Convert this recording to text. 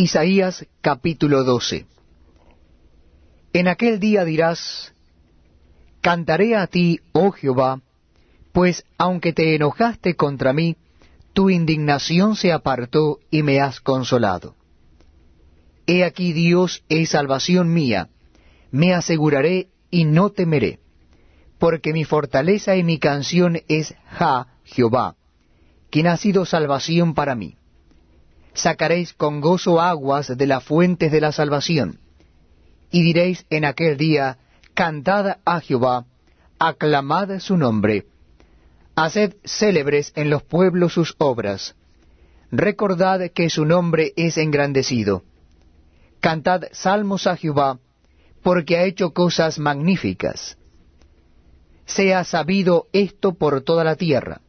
Isaías capítulo 12 En aquel día dirás, Cantaré a ti, oh Jehová, pues aunque te enojaste contra mí, tu indignación se apartó y me has consolado. He aquí Dios es salvación mía, me aseguraré y no temeré, porque mi fortaleza y mi canción es Ja, Jehová, quien ha sido salvación para mí. Sacaréis con gozo aguas de las fuentes de la salvación, y diréis en aquel día, Cantad a Jehová, aclamad su nombre, haced célebres en los pueblos sus obras, recordad que su nombre es engrandecido. Cantad salmos a Jehová, porque ha hecho cosas magníficas. Sea sabido esto por toda la tierra